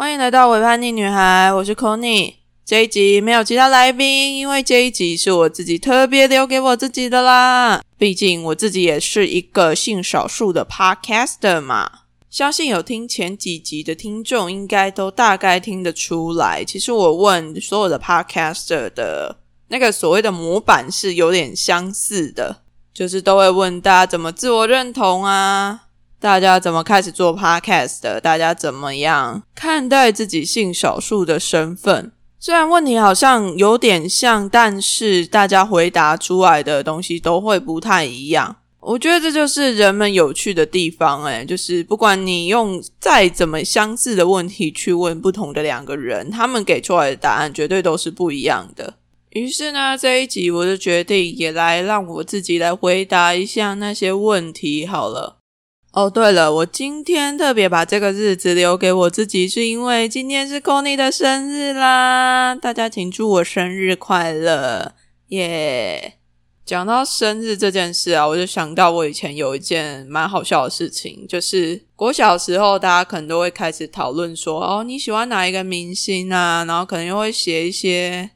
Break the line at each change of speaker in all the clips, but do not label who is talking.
欢迎来到伪叛逆女孩，我是 c o n y 这一集没有其他来宾，因为这一集是我自己特别留给我自己的啦。毕竟我自己也是一个性少数的 podcaster 嘛。相信有听前几集的听众，应该都大概听得出来。其实我问所有的 podcaster 的那个所谓的模板是有点相似的，就是都会问大家怎么自我认同啊，大家怎么开始做 podcast 的，大家怎么样看待自己性少数的身份。虽然问题好像有点像，但是大家回答出来的东西都会不太一样。我觉得这就是人们有趣的地方，诶，就是不管你用再怎么相似的问题去问不同的两个人，他们给出来的答案绝对都是不一样的。于是呢，这一集我就决定也来让我自己来回答一下那些问题好了。哦，对了，我今天特别把这个日子留给我自己，是因为今天是 c o n y 的生日啦！大家请祝我生日快乐，耶！讲到生日这件事啊，我就想到我以前有一件蛮好笑的事情，就是国小时候，大家可能都会开始讨论说，哦，你喜欢哪一个明星啊？然后可能又会写一些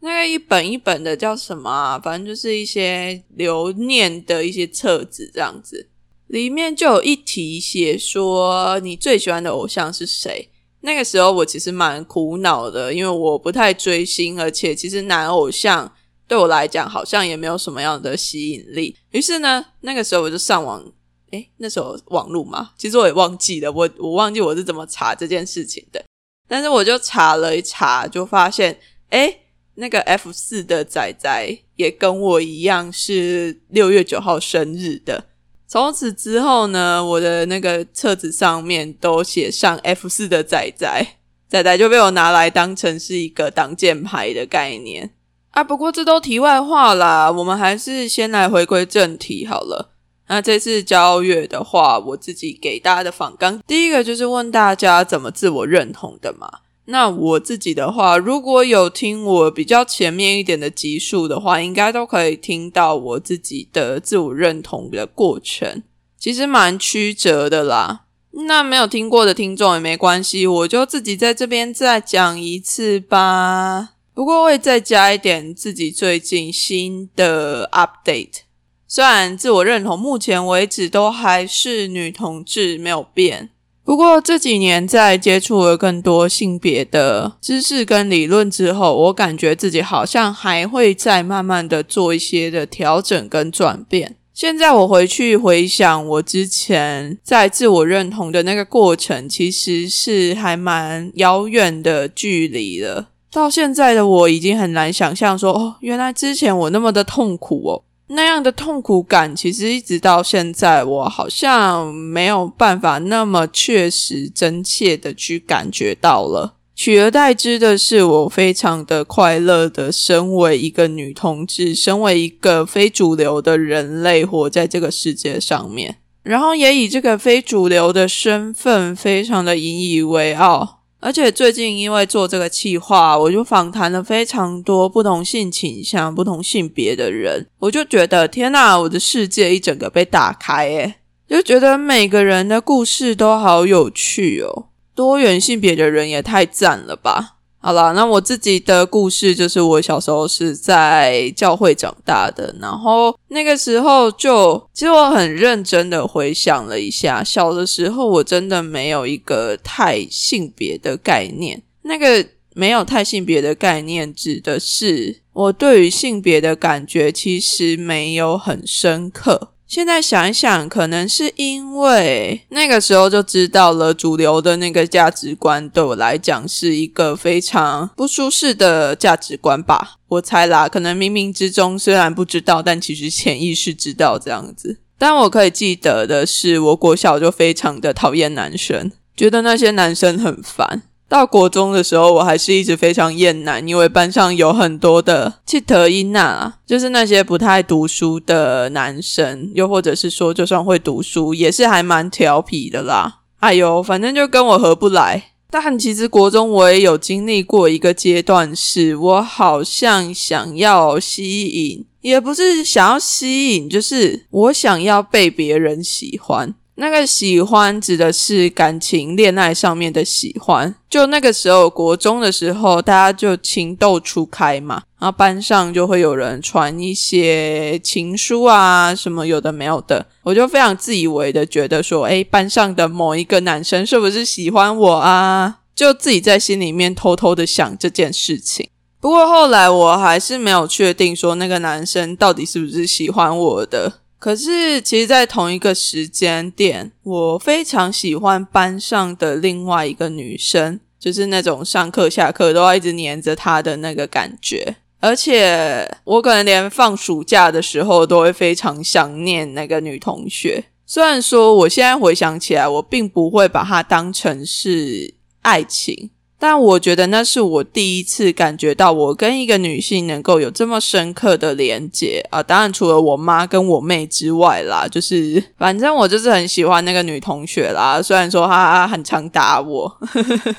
那个一本一本的叫什么啊？反正就是一些留念的一些册子这样子，里面就有一题写说你最喜欢的偶像是谁？那个时候我其实蛮苦恼的，因为我不太追星，而且其实男偶像。对我来讲，好像也没有什么样的吸引力。于是呢，那个时候我就上网，诶，那时候网络嘛，其实我也忘记了，我我忘记我是怎么查这件事情的。但是我就查了一查，就发现，诶，那个 F 四的仔仔也跟我一样是六月九号生日的。从此之后呢，我的那个册子上面都写上 F 四的仔仔，仔仔就被我拿来当成是一个挡箭牌的概念。啊，不过这都题外话啦，我们还是先来回归正题好了。那这次交月的话，我自己给大家的访纲，第一个就是问大家怎么自我认同的嘛。那我自己的话，如果有听我比较前面一点的集数的话，应该都可以听到我自己的自我认同的过程，其实蛮曲折的啦。那没有听过的听众也没关系，我就自己在这边再讲一次吧。不过会再加一点自己最近新的 update。虽然自我认同目前为止都还是女同志没有变，不过这几年在接触了更多性别的知识跟理论之后，我感觉自己好像还会再慢慢的做一些的调整跟转变。现在我回去回想我之前在自我认同的那个过程，其实是还蛮遥远的距离了。到现在的我已经很难想象，说哦，原来之前我那么的痛苦哦，那样的痛苦感，其实一直到现在，我好像没有办法那么确实真切的去感觉到了。取而代之的是，我非常的快乐的，身为一个女同志，身为一个非主流的人类，活在这个世界上面，然后也以这个非主流的身份，非常的引以为傲。而且最近因为做这个企划，我就访谈了非常多不同性倾向、不同性别的人，我就觉得天呐，我的世界一整个被打开诶就觉得每个人的故事都好有趣哦，多元性别的人也太赞了吧。好了，那我自己的故事就是我小时候是在教会长大的，然后那个时候就其实我很认真的回想了一下，小的时候我真的没有一个太性别的概念，那个没有太性别的概念指的是我对于性别的感觉其实没有很深刻。现在想一想，可能是因为那个时候就知道了主流的那个价值观，对我来讲是一个非常不舒适的价值观吧。我猜啦，可能冥冥之中虽然不知道，但其实潜意识知道这样子。但我可以记得的是，我国小就非常的讨厌男生，觉得那些男生很烦。到国中的时候，我还是一直非常厌男，因为班上有很多的气特音娜，就是那些不太读书的男生，又或者是说，就算会读书，也是还蛮调皮的啦。哎呦，反正就跟我合不来。但其实国中我也有经历过一个阶段，是我好像想要吸引，也不是想要吸引，就是我想要被别人喜欢。那个喜欢指的是感情恋爱上面的喜欢。就那个时候，国中的时候，大家就情窦初开嘛，然后班上就会有人传一些情书啊，什么有的没有的，我就非常自以为的觉得说，诶，班上的某一个男生是不是喜欢我啊？就自己在心里面偷偷的想这件事情。不过后来我还是没有确定说那个男生到底是不是喜欢我的。可是其实，在同一个时间点，我非常喜欢班上的另外一个女生，就是那种上课下课都要一直黏着她的那个感觉。而且我可能连放暑假的时候都会非常想念那个女同学。虽然说我现在回想起来，我并不会把她当成是爱情。但我觉得那是我第一次感觉到我跟一个女性能够有这么深刻的连接啊！当然除了我妈跟我妹之外啦，就是反正我就是很喜欢那个女同学啦。虽然说她很常打我，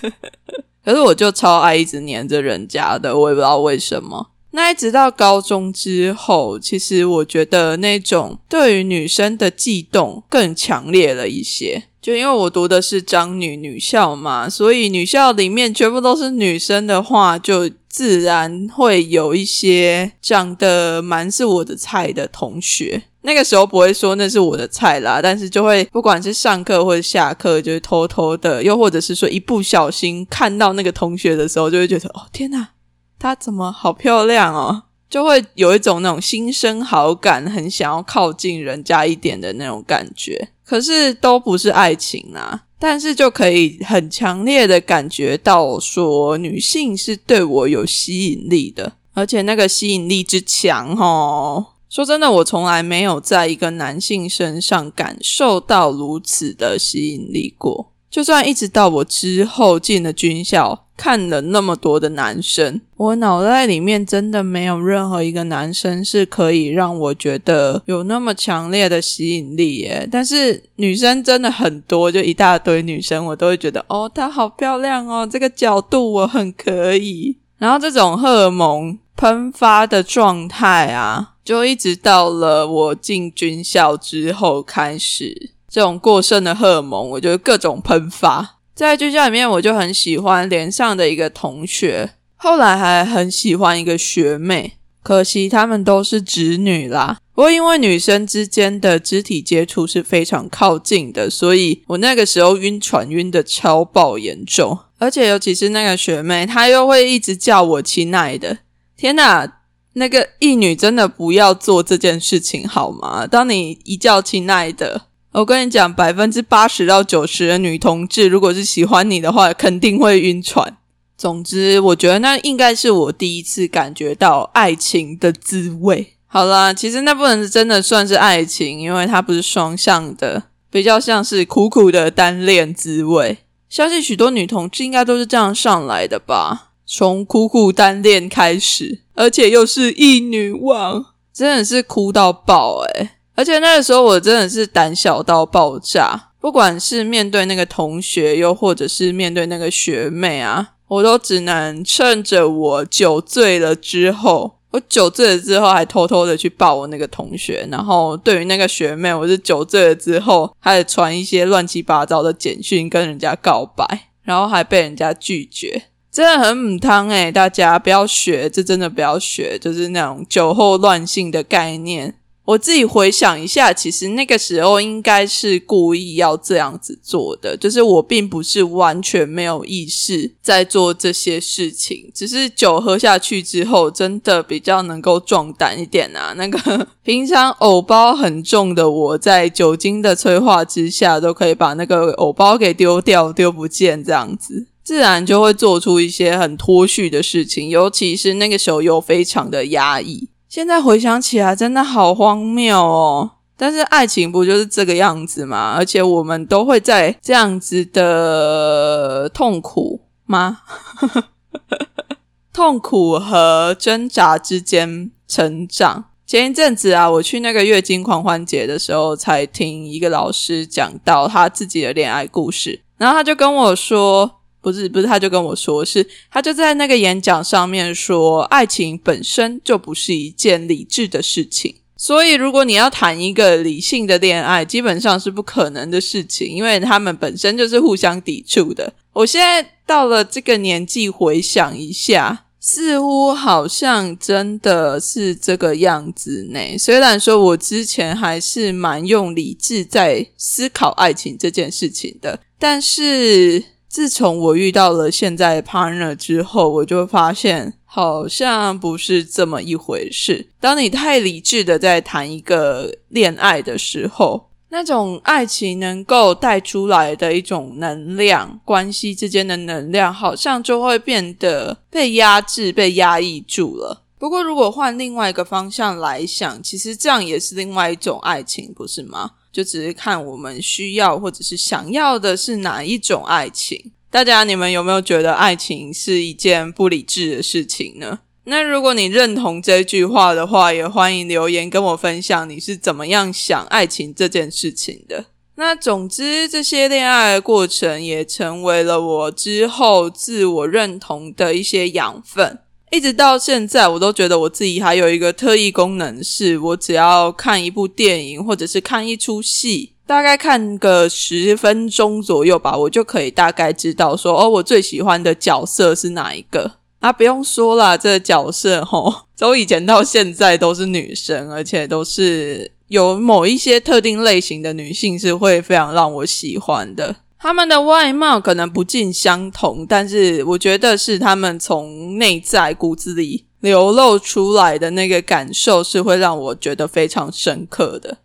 可是我就超爱一直黏着人家的，我也不知道为什么。那一直到高中之后，其实我觉得那种对于女生的悸动更强烈了一些。就因为我读的是张女女校嘛，所以女校里面全部都是女生的话，就自然会有一些长得蛮是我的菜的同学。那个时候不会说那是我的菜啦，但是就会不管是上课或者下课，就会偷偷的，又或者是说一不小心看到那个同学的时候，就会觉得哦天哪，她怎么好漂亮哦，就会有一种那种心生好感，很想要靠近人家一点的那种感觉。可是都不是爱情啊，但是就可以很强烈的感觉到说女性是对我有吸引力的，而且那个吸引力之强哦，说真的，我从来没有在一个男性身上感受到如此的吸引力过。就算一直到我之后进了军校，看了那么多的男生，我脑袋里面真的没有任何一个男生是可以让我觉得有那么强烈的吸引力耶。但是女生真的很多，就一大堆女生，我都会觉得哦，她好漂亮哦，这个角度我很可以。然后这种荷尔蒙喷发的状态啊，就一直到了我进军校之后开始。这种过剩的荷尔蒙，我就各种喷发。在军校里面，我就很喜欢连上的一个同学，后来还很喜欢一个学妹。可惜他们都是直女啦。不过因为女生之间的肢体接触是非常靠近的，所以我那个时候晕船晕的超爆严重。而且尤其是那个学妹，她又会一直叫我亲爱的。天哪，那个义女真的不要做这件事情好吗？当你一叫亲爱的。我跟你讲，百分之八十到九十的女同志，如果是喜欢你的话，肯定会晕船。总之，我觉得那应该是我第一次感觉到爱情的滋味。好啦，其实那不能真的算是爱情，因为它不是双向的，比较像是苦苦的单恋滋味。相信许多女同志应该都是这样上来的吧，从苦苦单恋开始，而且又是一女王，真的是哭到爆诶而且那个时候我真的是胆小到爆炸，不管是面对那个同学，又或者是面对那个学妹啊，我都只能趁着我酒醉了之后，我酒醉了之后还偷偷的去抱我那个同学，然后对于那个学妹，我是酒醉了之后还传一些乱七八糟的简讯跟人家告白，然后还被人家拒绝，真的很母汤诶，大家不要学，这真的不要学，就是那种酒后乱性的概念。我自己回想一下，其实那个时候应该是故意要这样子做的，就是我并不是完全没有意识在做这些事情，只是酒喝下去之后，真的比较能够壮胆一点啊。那个平常藕包很重的我，在酒精的催化之下，都可以把那个藕包给丢掉、丢不见，这样子自然就会做出一些很脱序的事情，尤其是那个时候又非常的压抑。现在回想起来，真的好荒谬哦！但是爱情不就是这个样子吗？而且我们都会在这样子的痛苦吗？痛苦和挣扎之间成长。前一阵子啊，我去那个月经狂欢节的时候，才听一个老师讲到他自己的恋爱故事，然后他就跟我说。不是不是，他就跟我说，是他就在那个演讲上面说，爱情本身就不是一件理智的事情。所以，如果你要谈一个理性的恋爱，基本上是不可能的事情，因为他们本身就是互相抵触的。我现在到了这个年纪，回想一下，似乎好像真的是这个样子呢。虽然说我之前还是蛮用理智在思考爱情这件事情的，但是自从我遇到了现在的 partner 之后，我就发现。好像不是这么一回事。当你太理智的在谈一个恋爱的时候，那种爱情能够带出来的一种能量，关系之间的能量，好像就会变得被压制、被压抑住了。不过，如果换另外一个方向来想，其实这样也是另外一种爱情，不是吗？就只是看我们需要或者是想要的是哪一种爱情。大家，你们有没有觉得爱情是一件不理智的事情呢？那如果你认同这句话的话，也欢迎留言跟我分享你是怎么样想爱情这件事情的。那总之，这些恋爱的过程也成为了我之后自我认同的一些养分。一直到现在，我都觉得我自己还有一个特异功能，是我只要看一部电影或者是看一出戏。大概看个十分钟左右吧，我就可以大概知道说，哦，我最喜欢的角色是哪一个啊？不用说了，这个角色吼，从以前到现在都是女生，而且都是有某一些特定类型的女性是会非常让我喜欢的。他们的外貌可能不尽相同，但是我觉得是他们从内在骨子里流露出来的那个感受，是会让我觉得非常深刻的。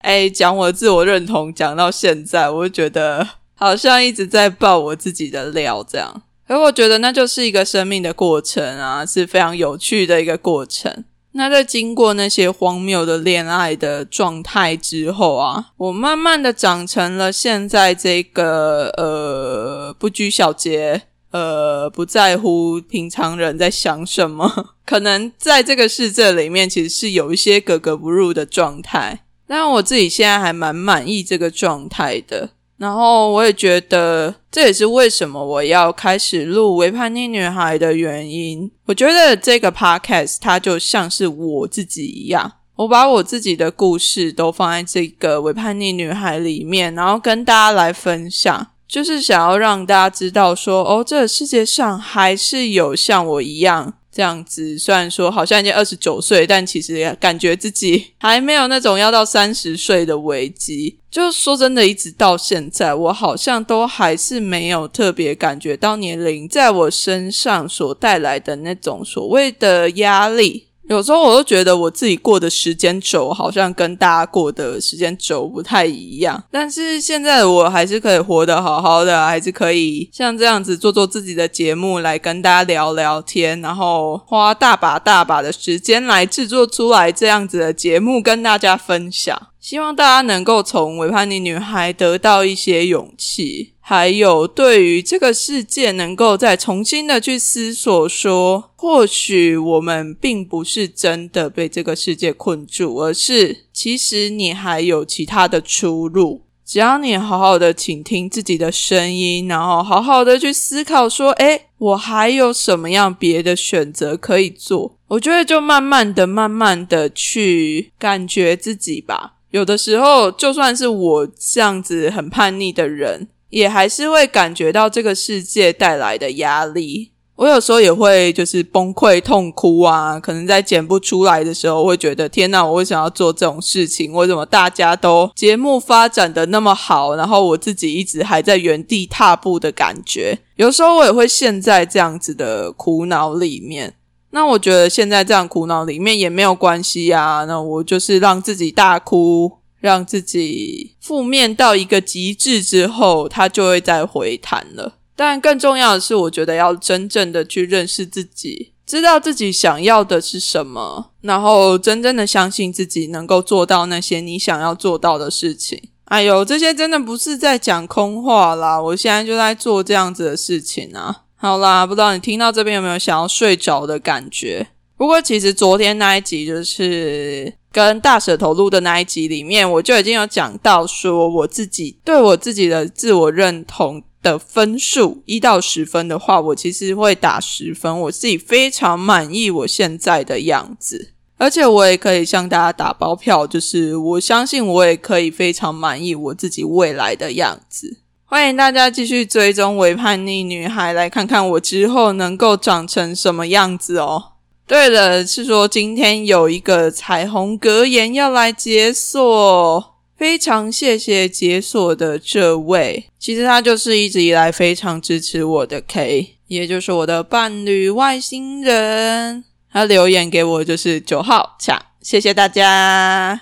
哎，讲我自我认同，讲到现在，我就觉得好像一直在爆我自己的料这样。而我觉得那就是一个生命的过程啊，是非常有趣的一个过程。那在经过那些荒谬的恋爱的状态之后啊，我慢慢的长成了现在这个呃不拘小节，呃不在乎平常人在想什么，可能在这个世界里面其实是有一些格格不入的状态。但我自己现在还蛮满意这个状态的，然后我也觉得这也是为什么我要开始录《微叛逆女孩》的原因。我觉得这个 podcast 它就像是我自己一样，我把我自己的故事都放在这个《微叛逆女孩》里面，然后跟大家来分享，就是想要让大家知道说，哦，这个世界上还是有像我一样。这样子，虽然说好像已经二十九岁，但其实也感觉自己还没有那种要到三十岁的危机。就说真的，一直到现在，我好像都还是没有特别感觉到年龄在我身上所带来的那种所谓的压力。有时候我都觉得我自己过的时间轴好像跟大家过的时间轴不太一样，但是现在我还是可以活得好好的，还是可以像这样子做做自己的节目来跟大家聊聊天，然后花大把大把的时间来制作出来这样子的节目跟大家分享。希望大家能够从维叛逆女孩得到一些勇气，还有对于这个世界能够再重新的去思索，说或许我们并不是真的被这个世界困住，而是其实你还有其他的出路。只要你好好的倾听自己的声音，然后好好的去思考，说，诶，我还有什么样别的选择可以做？我觉得就慢慢的、慢慢的去感觉自己吧。有的时候，就算是我这样子很叛逆的人，也还是会感觉到这个世界带来的压力。我有时候也会就是崩溃痛哭啊，可能在剪不出来的时候，会觉得天哪，我为什么要做这种事情？为什么大家都节目发展的那么好，然后我自己一直还在原地踏步的感觉？有时候我也会陷在这样子的苦恼里面。那我觉得现在这样苦恼里面也没有关系啊。那我就是让自己大哭，让自己负面到一个极致之后，它就会再回弹了。但更重要的是，我觉得要真正的去认识自己，知道自己想要的是什么，然后真正的相信自己能够做到那些你想要做到的事情。哎呦，这些真的不是在讲空话啦！我现在就在做这样子的事情啊。好啦，不知道你听到这边有没有想要睡着的感觉？不过其实昨天那一集就是跟大舌头录的那一集里面，我就已经有讲到说，我自己对我自己的自我认同的分数一到十分的话，我其实会打十分，我自己非常满意我现在的样子。而且我也可以向大家打包票，就是我相信我也可以非常满意我自己未来的样子。欢迎大家继续追踪伪叛逆女孩，来看看我之后能够长成什么样子哦。对了，是说今天有一个彩虹格言要来解锁，非常谢谢解锁的这位。其实他就是一直以来非常支持我的 K，也就是我的伴侣外星人。他留言给我就是九号抢，谢谢大家，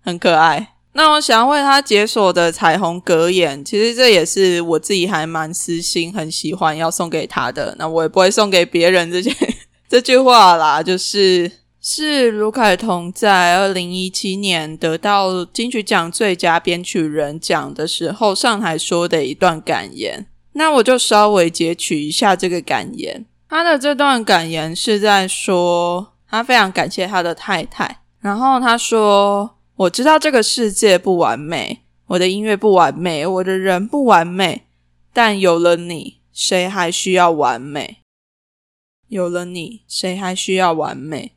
很可爱。那我想要为他解锁的彩虹格言，其实这也是我自己还蛮私心、很喜欢要送给他的。那我也不会送给别人这些。这句话啦，就是是卢凯彤在二零一七年得到金曲奖最佳编曲人奖的时候上台说的一段感言。那我就稍微截取一下这个感言。他的这段感言是在说，他非常感谢他的太太。然后他说：“我知道这个世界不完美，我的音乐不完美，我的人不完美，但有了你，谁还需要完美？”有了你，谁还需要完美？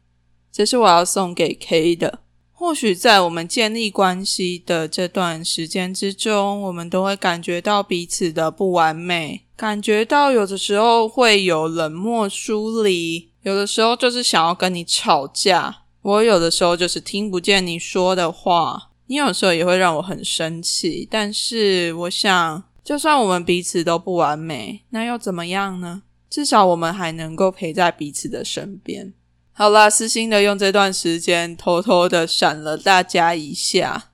这是我要送给 K 的。或许在我们建立关系的这段时间之中，我们都会感觉到彼此的不完美，感觉到有的时候会有冷漠疏离，有的时候就是想要跟你吵架。我有的时候就是听不见你说的话，你有时候也会让我很生气。但是我想，就算我们彼此都不完美，那又怎么样呢？至少我们还能够陪在彼此的身边。好啦，私心的用这段时间偷偷的闪了大家一下，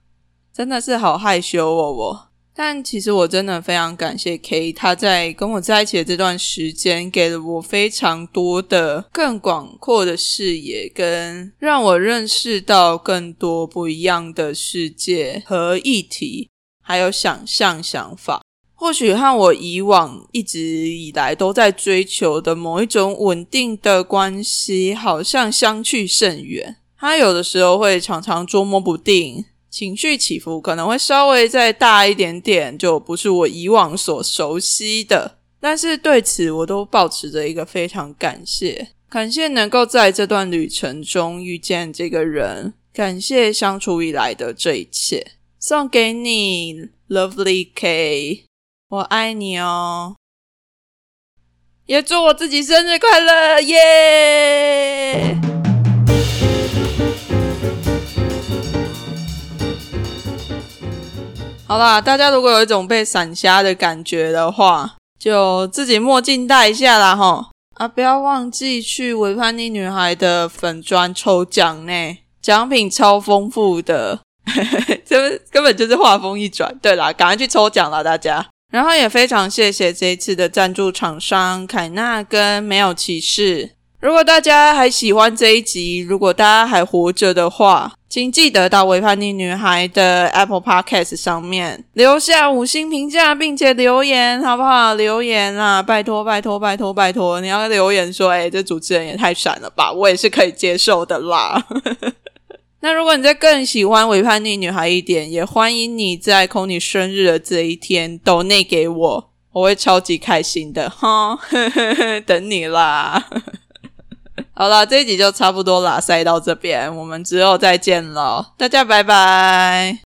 真的是好害羞哦我。但其实我真的非常感谢 K，他在跟我在一起的这段时间，给了我非常多的更广阔的视野，跟让我认识到更多不一样的世界和议题，还有想象想法。或许和我以往一直以来都在追求的某一种稳定的关系，好像相去甚远。他有的时候会常常捉摸不定，情绪起伏可能会稍微再大一点点，就不是我以往所熟悉的。但是对此，我都保持着一个非常感谢，感谢能够在这段旅程中遇见这个人，感谢相处以来的这一切，送给你，Lovely K。我爱你哦，也祝我自己生日快乐耶！好啦，大家如果有一种被闪瞎的感觉的话，就自己墨镜戴一下啦哈！啊，不要忘记去维叛逆女孩的粉砖抽奖呢，奖品超丰富的，这根本就是画风一转。对啦，赶快去抽奖啦，大家！然后也非常谢谢这一次的赞助厂商凯纳跟没有骑士。如果大家还喜欢这一集，如果大家还活着的话，请记得到《维叛逆女孩》的 Apple Podcast 上面留下五星评价，并且留言，好不好？留言啊，拜托拜托拜托拜托！你要留言说，哎，这主持人也太闪了吧，我也是可以接受的啦。那如果你在更喜欢伪叛逆女孩一点，也欢迎你在空你生日的这一天抖内给我，我会超级开心的哈，等你啦。好啦，这一集就差不多啦，塞到这边，我们之后再见了，大家拜拜。